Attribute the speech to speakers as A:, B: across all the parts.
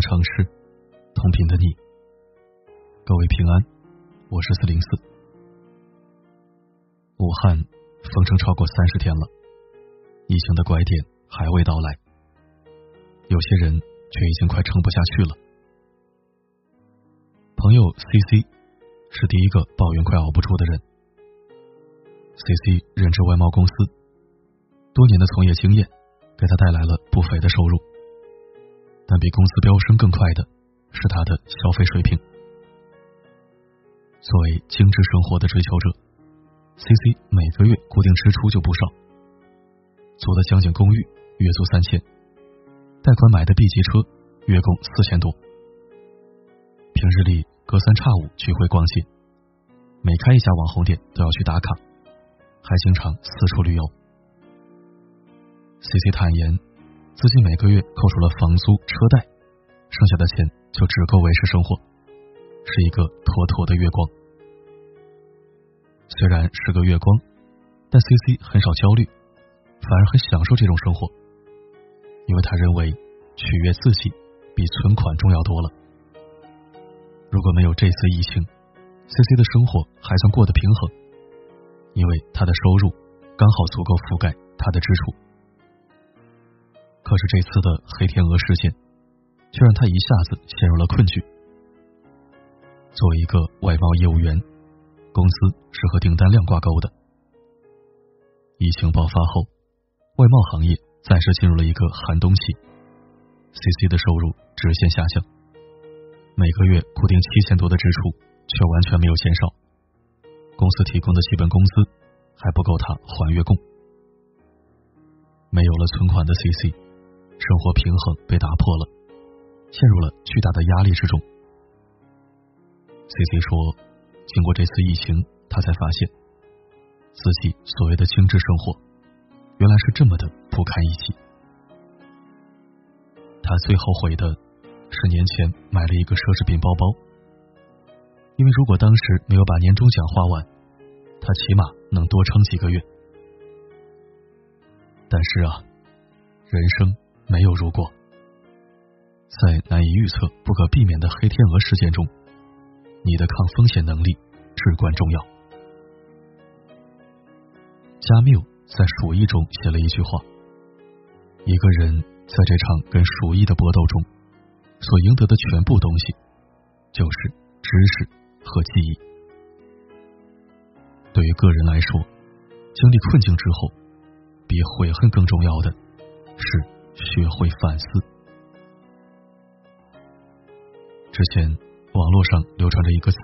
A: 的城市，同频的你，各位平安，我是四零四。武汉封城超过三十天了，疫情的拐点还未到来，有些人却已经快撑不下去了。朋友 C C 是第一个抱怨快熬不住的人。C C 任职外贸公司，多年的从业经验给他带来了不菲的收入。但比工资飙升更快的是他的消费水平。作为精致生活的追求者，C C 每个月固定支出就不少，租的江景公寓月租三千，贷款买的 B 级车月供四千多。平日里隔三差五聚会逛街，每开一家网红店都要去打卡，还经常四处旅游。C C 坦言。自己每个月扣除了房租、车贷，剩下的钱就只够维持生活，是一个妥妥的月光。虽然是个月光，但 C C 很少焦虑，反而很享受这种生活，因为他认为取悦自己比存款重要多了。如果没有这次疫情，C C 的生活还算过得平衡，因为他的收入刚好足够覆盖他的支出。可是这次的黑天鹅事件，却让他一下子陷入了困局。作为一个外贸业务员，公司是和订单量挂钩的。疫情爆发后，外贸行业暂时进入了一个寒冬期，CC 的收入直线下降，每个月固定七千多的支出却完全没有减少，公司提供的基本工资还不够他还月供。没有了存款的 CC。生活平衡被打破了，陷入了巨大的压力之中。C C 说：“经过这次疫情，他才发现自己所谓的精致生活，原来是这么的不堪一击。他最后悔的是年前买了一个奢侈品包包，因为如果当时没有把年终奖花完，他起码能多撑几个月。但是啊，人生。”没有如果，在难以预测、不可避免的黑天鹅事件中，你的抗风险能力至关重要。加缪在《鼠疫》中写了一句话：“一个人在这场跟鼠疫的搏斗中，所赢得的全部东西，就是知识和记忆。”对于个人来说，经历困境之后，比悔恨更重要的是。学会反思。之前网络上流传着一个词，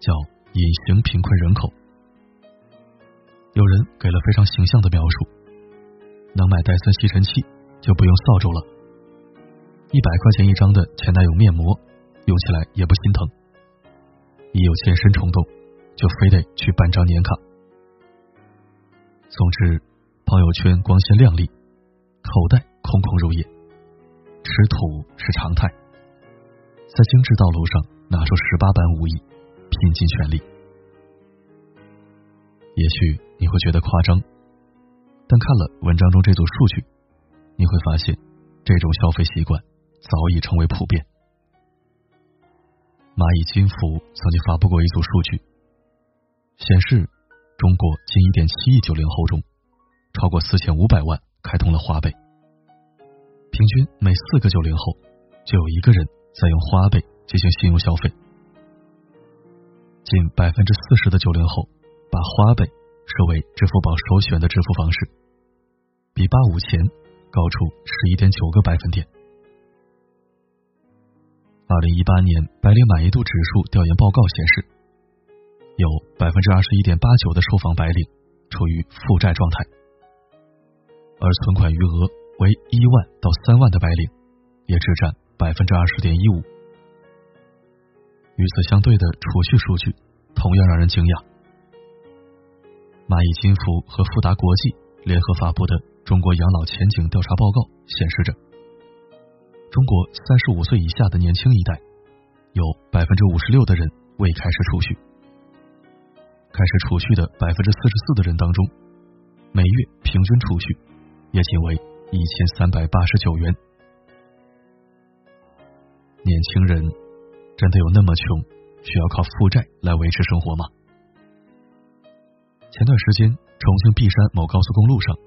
A: 叫“隐形贫困人口”。有人给了非常形象的描述：能买戴森吸尘器就不用扫帚了；一百块钱一张的前男友面膜，用起来也不心疼；一有健身冲动，就非得去办张年卡。总之，朋友圈光鲜亮丽，口袋。空空如也，吃土是常态。在精致道路上拿出十八般武艺，拼尽全力。也许你会觉得夸张，但看了文章中这组数据，你会发现这种消费习惯早已成为普遍。蚂蚁金服曾经发布过一组数据，显示中国近一点七亿九零后中，超过四千五百万开通了花呗。平均每四个九零后就有一个人在用花呗进行信用消费，近百分之四十的九零后把花呗设为支付宝首选的支付方式，比八五前高出十一点九个百分点。二零一八年白领满意度指数调研报告显示，有百分之二十一点八九的受访白领处于负债状态，而存款余额。为一万到三万的白领，也只占百分之二十点一五。与此相对的储蓄数据同样让人惊讶。蚂蚁金服和富达国际联合发布的《中国养老前景调查报告》显示着，中国三十五岁以下的年轻一代，有百分之五十六的人未开始储蓄。开始储蓄的百分之四十四的人当中，每月平均储蓄也仅为。一千三百八十九元。年轻人真的有那么穷，需要靠负债来维持生活吗？前段时间，重庆璧山某高速公路上，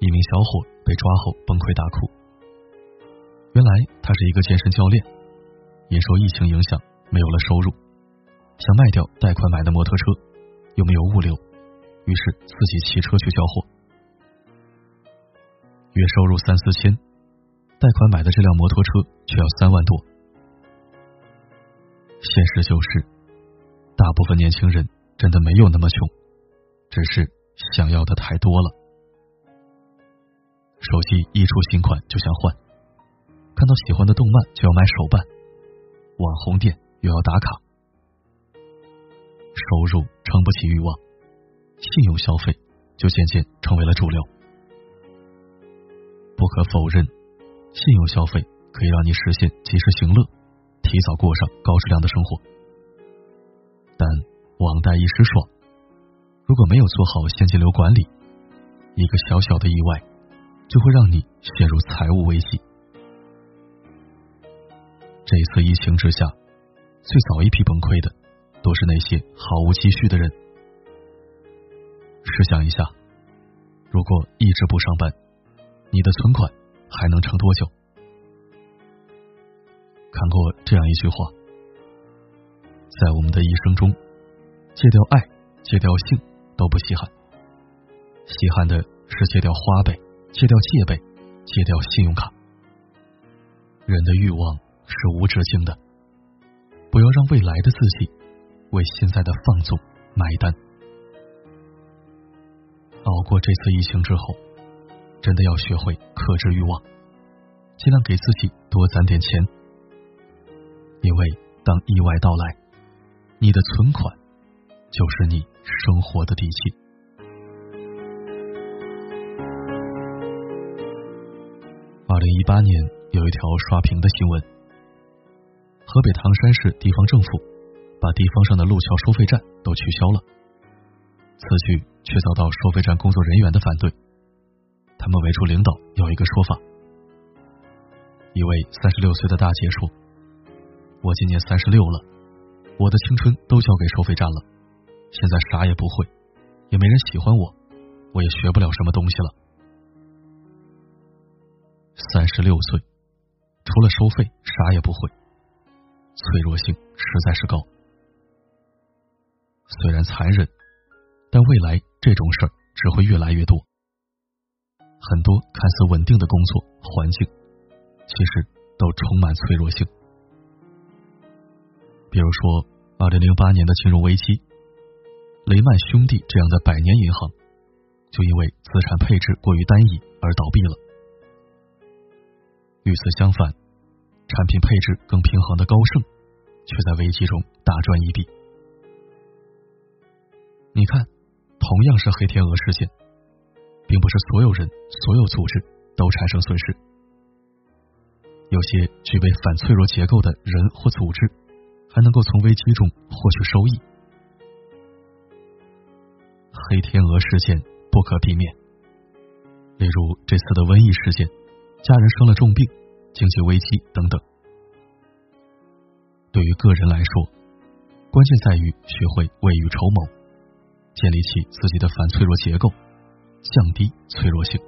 A: 一名小伙被抓后崩溃大哭。原来他是一个健身教练，因受疫情影响没有了收入，想卖掉贷款买的摩托车，又没有物流，于是自己骑车去交货。月收入三四千，贷款买的这辆摩托车却要三万多。现实就是，大部分年轻人真的没有那么穷。只是想要的太多了，手机一出新款就想换，看到喜欢的动漫就要买手办，网红店又要打卡，收入撑不起欲望，信用消费就渐渐成为了主流。不可否认，信用消费可以让你实现及时行乐，提早过上高质量的生活，但网贷一时爽。如果没有做好现金流管理，一个小小的意外就会让你陷入财务危机。这一次疫情之下，最早一批崩溃的都是那些毫无积蓄的人。试想一下，如果一直不上班，你的存款还能撑多久？看过这样一句话：在我们的一生中，戒掉爱，戒掉性。都不稀罕，稀罕的是戒掉花呗，戒掉借呗，戒掉信用卡。人的欲望是无止境的，不要让未来的自己为现在的放纵买单。熬过这次疫情之后，真的要学会克制欲望，尽量给自己多攒点钱，因为当意外到来，你的存款。就是你生活的底气。二零一八年有一条刷屏的新闻：河北唐山市地方政府把地方上的路桥收费站都取消了，此举却遭到收费站工作人员的反对。他们围出领导有一个说法。一位三十六岁的大姐说：“我今年三十六了，我的青春都交给收费站了。”现在啥也不会，也没人喜欢我，我也学不了什么东西了。三十六岁，除了收费啥也不会，脆弱性实在是高。虽然残忍，但未来这种事儿只会越来越多。很多看似稳定的工作环境，其实都充满脆弱性。比如说，二零零八年的金融危机。雷曼兄弟这样的百年银行，就因为资产配置过于单一而倒闭了。与此相反，产品配置更平衡的高盛，却在危机中大赚一笔。你看，同样是黑天鹅事件，并不是所有人、所有组织都产生损失。有些具备反脆弱结构的人或组织，还能够从危机中获取收益。黑天鹅事件不可避免，例如这次的瘟疫事件，家人生了重病，经济危机等等。对于个人来说，关键在于学会未雨绸缪，建立起自己的反脆弱结构，降低脆弱性。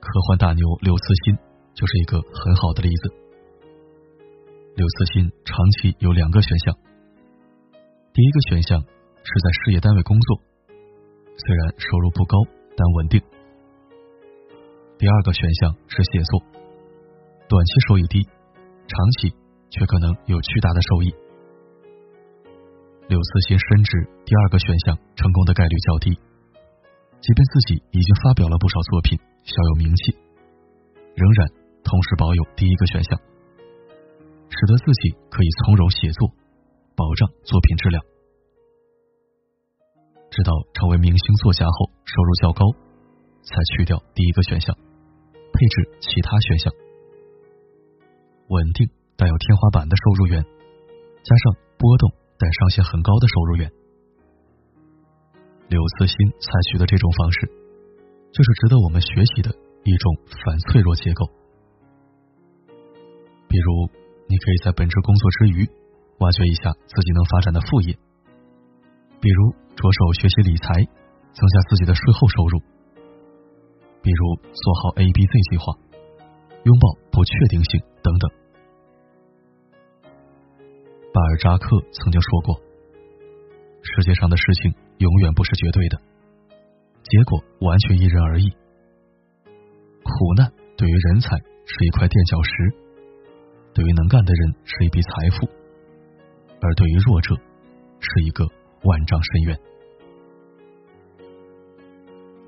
A: 科幻大牛刘慈欣就是一个很好的例子。刘慈欣长期有两个选项，第一个选项。是在事业单位工作，虽然收入不高，但稳定。第二个选项是写作，短期收益低，长期却可能有巨大的收益。刘慈欣深知第二个选项成功的概率较低，即便自己已经发表了不少作品，小有名气，仍然同时保有第一个选项，使得自己可以从容写作，保障作品质量。直到成为明星作家后，收入较高，才去掉第一个选项，配置其他选项，稳定带有天花板的收入源，加上波动但上限很高的收入源。柳慈欣采取的这种方式，就是值得我们学习的一种反脆弱结构。比如，你可以在本职工作之余，挖掘一下自己能发展的副业，比如着手学习理财，增加自己的税后收入；比如做好 A B Z 计划，拥抱不确定性等等。巴尔扎克曾经说过：“世界上的事情永远不是绝对的，结果完全因人而异。苦难对于人才是一块垫脚石。”对于能干的人是一笔财富，而对于弱者是一个万丈深渊。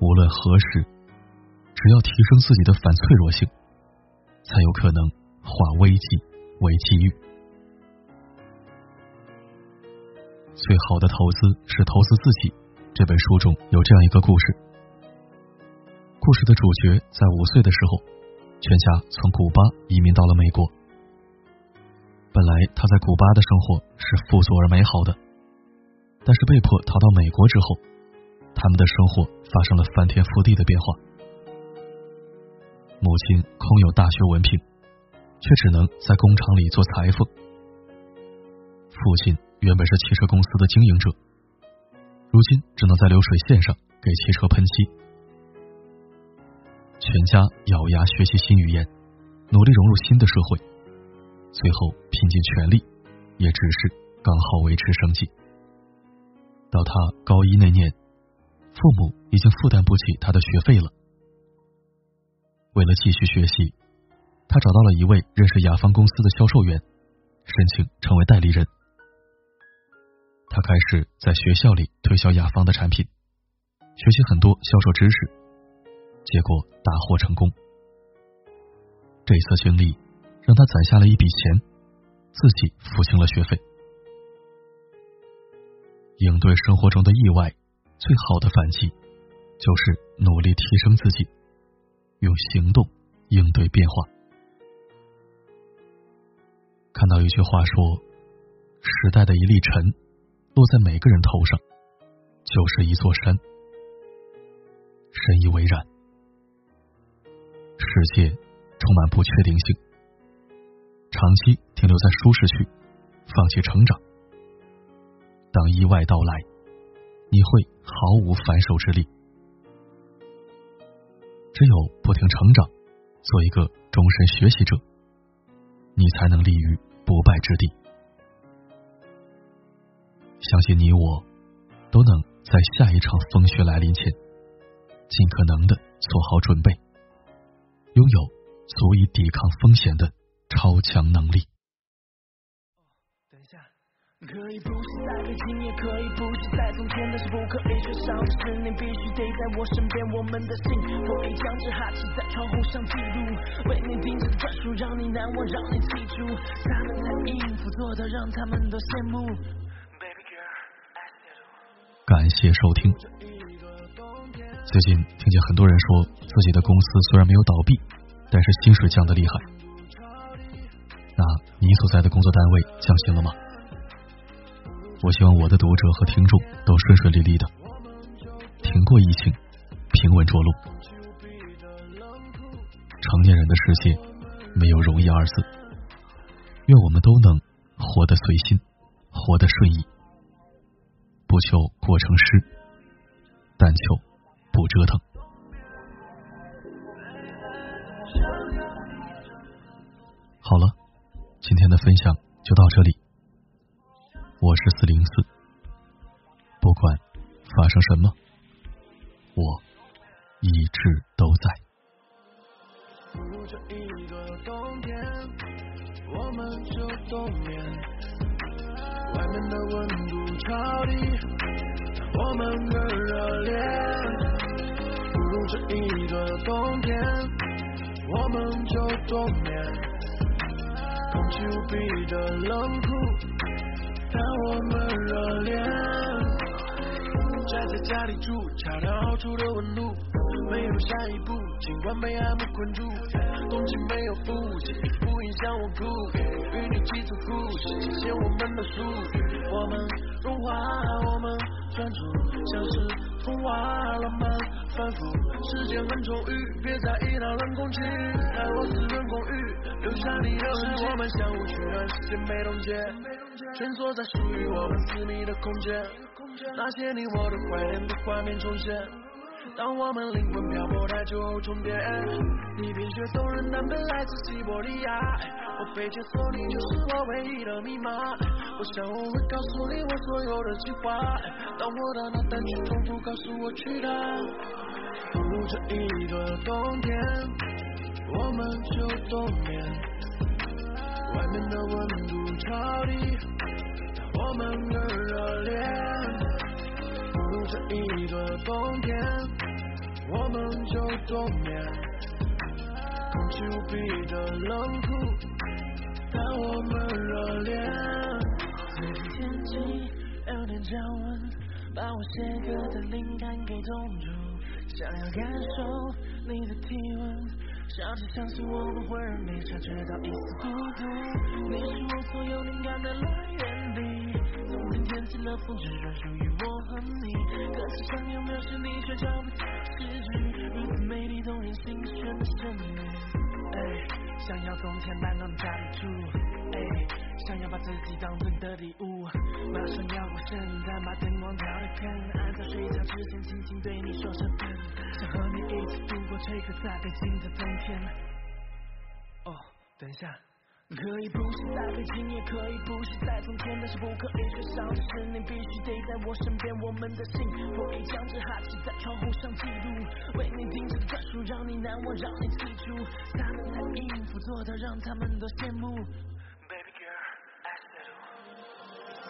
A: 无论何时，只要提升自己的反脆弱性，才有可能化危机为机遇。最好的投资是投资自己。这本书中有这样一个故事：故事的主角在五岁的时候，全家从古巴移民到了美国。本来他在古巴的生活是富足而美好的，但是被迫逃到美国之后，他们的生活发生了翻天覆地的变化。母亲空有大学文凭，却只能在工厂里做裁缝。父亲原本是汽车公司的经营者，如今只能在流水线上给汽车喷漆。全家咬牙学习新语言，努力融入新的社会。最后拼尽全力，也只是刚好维持生计。到他高一那年，父母已经负担不起他的学费了。为了继续学习，他找到了一位认识雅芳公司的销售员，申请成为代理人。他开始在学校里推销雅芳的产品，学习很多销售知识，结果大获成功。这次经历。让他攒下了一笔钱，自己付清了学费。应对生活中的意外，最好的反击就是努力提升自己，用行动应对变化。看到一句话说：“时代的一粒尘，落在每个人头上，就是一座山。”深以为然。世界充满不确定性。长期停留在舒适区，放弃成长。当意外到来，你会毫无反手之力。只有不停成长，做一个终身学习者，你才能立于不败之地。相信你我都能在下一场风雪来临前，尽可能的做好准备，拥有足以抵抗风险的。超强能力。等一下，可以不是在北京，也可以不是在从前，但是不可以缺少的是你必须得在我身边。我们的心可以将这哈气在窗户上记录，为你定制的专属，让你难忘，让你记住。他们在应付，做到让他们都羡慕。感谢收听。最近听见很多人说，自己的公司虽然没有倒闭，但是薪水降得厉害。那你所在的工作单位降薪了吗？我希望我的读者和听众都顺顺利利的，挺过疫情，平稳着陆。成年人的世界没有容易二字，愿我们都能活得随心，活得顺意，不求过成诗，但求不折腾。好了。今天的分享就到这里，我是四零四，不管发生什么，我一直都在。外面的温度超低，我们更热烈。不如这一个冬天，我们就冬眠。空气无比的冷酷，但我们热恋。宅在家里住，恰到好处的温度，没有下一步，尽管被爱慕困住。冬季没有补给，不影响我哭。与你起初故事，呈现我们的属语。我们融化，我们专注，像是童话浪漫。
B: 反复。时间很充裕，别在意那冷空气。在我私人公寓，留下你的痕迹。我们相互取暖，时间没冻结，蜷缩在属于我们私密的空间。那些你我的怀念的画面重现。当我们灵魂漂泊太久重叠，你冰雪送人，但本来自西伯利亚。我被解锁，你就是我唯一的密码。我想我会告诉你我所有的计划。当我的那单曲重复告诉我去哪，不如这一个冬天，我们就冬眠。外面的温度超低，我们更热烈。这一个冬天，我们就冬眠。空气无比的冷酷，但我们热恋。
C: 最近天气有点降温，把我写歌的灵感给冻住。想要感受你的体温。相信相信我不会让你察觉到一丝孤独。你是我所有灵感的来源地。从今天起了风，只专属于我和你。可是想要描述你，却找不到诗句。如此美丽动人心弦的旋律。哎，想要冬天暖暖家里住。想要把自己当真的礼物，马上要过圣诞，把灯光调的更暗，在睡觉之前轻轻对你说声，想和你一起度过这个在北京的冬天。哦，等一下。可以不是在北京，也可以不是在从前，但是不可以缺少的是你必须得在我身边。我们的心，我已将这哈气在窗户上记录，为你定制的专属，让你难忘，让你记住。他们在应付，做到让他们都羡慕。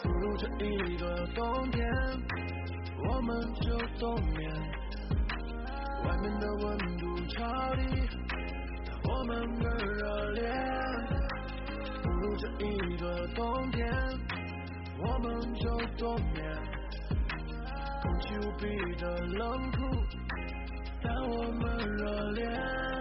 B: 不如这一个冬天，我们就冬眠。外面的温度超低，我们更热烈。如这一个冬天我们就冬眠。空气无比的冷酷但我们热恋。